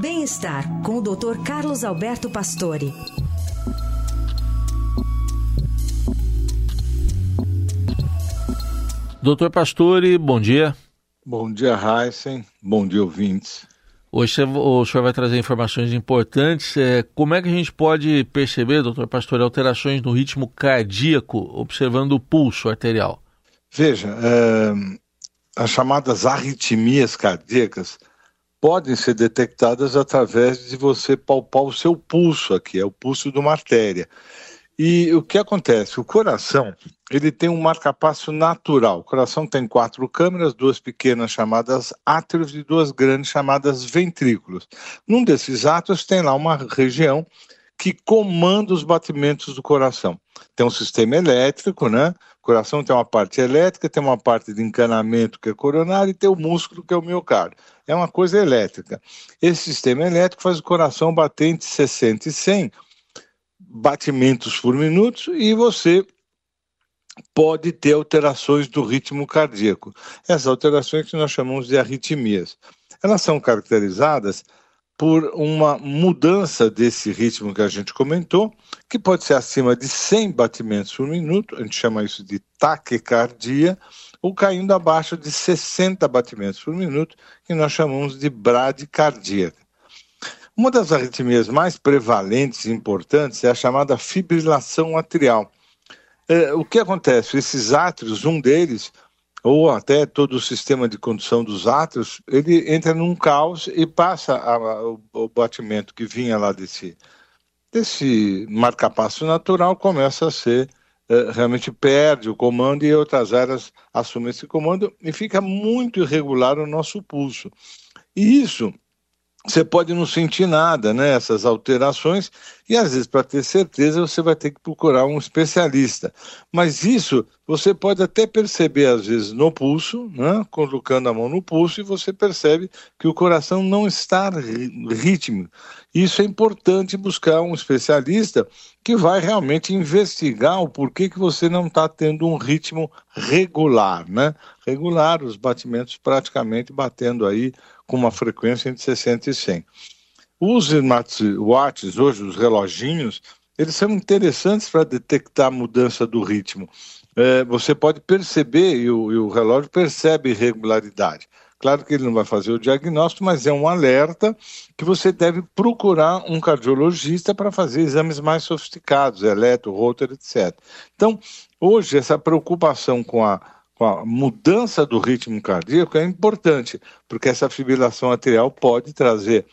Bem-estar com o Dr. Carlos Alberto Pastore. Doutor Pastore, bom dia. Bom dia, Heisen. Bom dia, ouvintes. Hoje o senhor vai trazer informações importantes. É, como é que a gente pode perceber, doutor Pastore, alterações no ritmo cardíaco observando o pulso arterial? Veja, é, as chamadas arritmias cardíacas podem ser detectadas através de você palpar o seu pulso aqui, é o pulso de uma artéria. E o que acontece? O coração, ele tem um marcapasso natural. O coração tem quatro câmeras, duas pequenas chamadas átrios e duas grandes chamadas ventrículos. Num desses átrios tem lá uma região que comanda os batimentos do coração. Tem um sistema elétrico, né? Coração tem uma parte elétrica, tem uma parte de encanamento que é coronário e tem o músculo que é o miocárdio. É uma coisa elétrica. Esse sistema elétrico faz o coração bater entre 60 e 100 batimentos por minuto e você pode ter alterações do ritmo cardíaco. Essas alterações que nós chamamos de arritmias. Elas são caracterizadas por uma mudança desse ritmo que a gente comentou, que pode ser acima de 100 batimentos por minuto, a gente chama isso de taquicardia, ou caindo abaixo de 60 batimentos por minuto, que nós chamamos de bradicardia. Uma das arritmias mais prevalentes e importantes é a chamada fibrilação atrial. É, o que acontece? Esses átrios, um deles, ou até todo o sistema de condução dos átrios, ele entra num caos e passa a, a, o, o, batimento que vinha lá desse, desse marcapasso natural, começa a ser, é, realmente perde o comando e outras áreas assumem esse comando e fica muito irregular o nosso pulso. E isso você pode não sentir nada, né? Essas alterações, e às vezes, para ter certeza, você vai ter que procurar um especialista. Mas isso você pode até perceber, às vezes, no pulso, né? colocando a mão no pulso, e você percebe que o coração não está ritmo. Isso é importante buscar um especialista que vai realmente investigar o porquê que você não está tendo um ritmo regular, né? Regular, os batimentos praticamente batendo aí com uma frequência entre 60 e 100. Os smartwatches, hoje, os reloginhos, eles são interessantes para detectar a mudança do ritmo. É, você pode perceber, e o, e o relógio percebe irregularidade. Claro que ele não vai fazer o diagnóstico, mas é um alerta que você deve procurar um cardiologista para fazer exames mais sofisticados, eletro, rotor, etc. Então, hoje, essa preocupação com a com a mudança do ritmo cardíaco é importante, porque essa fibrilação arterial pode trazer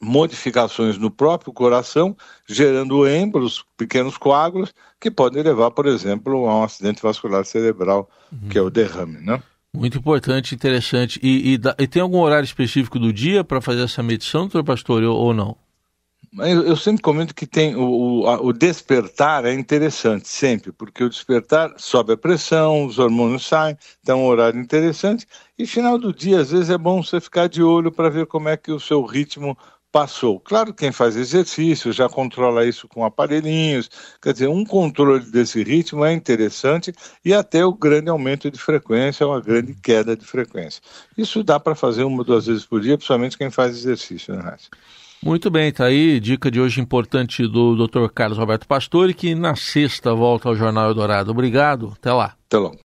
modificações no próprio coração, gerando êmbolos, pequenos coágulos, que podem levar, por exemplo, a um acidente vascular cerebral, uhum. que é o derrame, né? Muito importante, interessante. E, e, e tem algum horário específico do dia para fazer essa medição, doutor Pastor, ou, ou não? Eu, sempre comento que tem o, o, a, o, despertar é interessante, sempre, porque o despertar sobe a pressão, os hormônios saem, então é um horário interessante. E final do dia, às vezes é bom você ficar de olho para ver como é que o seu ritmo passou. Claro, quem faz exercício já controla isso com aparelhinhos, quer dizer, um controle desse ritmo é interessante e até o grande aumento de frequência ou a grande queda de frequência. Isso dá para fazer uma ou duas vezes por dia, principalmente quem faz exercício, né, Raíssa? Muito bem, tá aí dica de hoje importante do Dr. Carlos Roberto Pastore, que na sexta volta ao Jornal Eldorado. Obrigado, até lá. Até lá.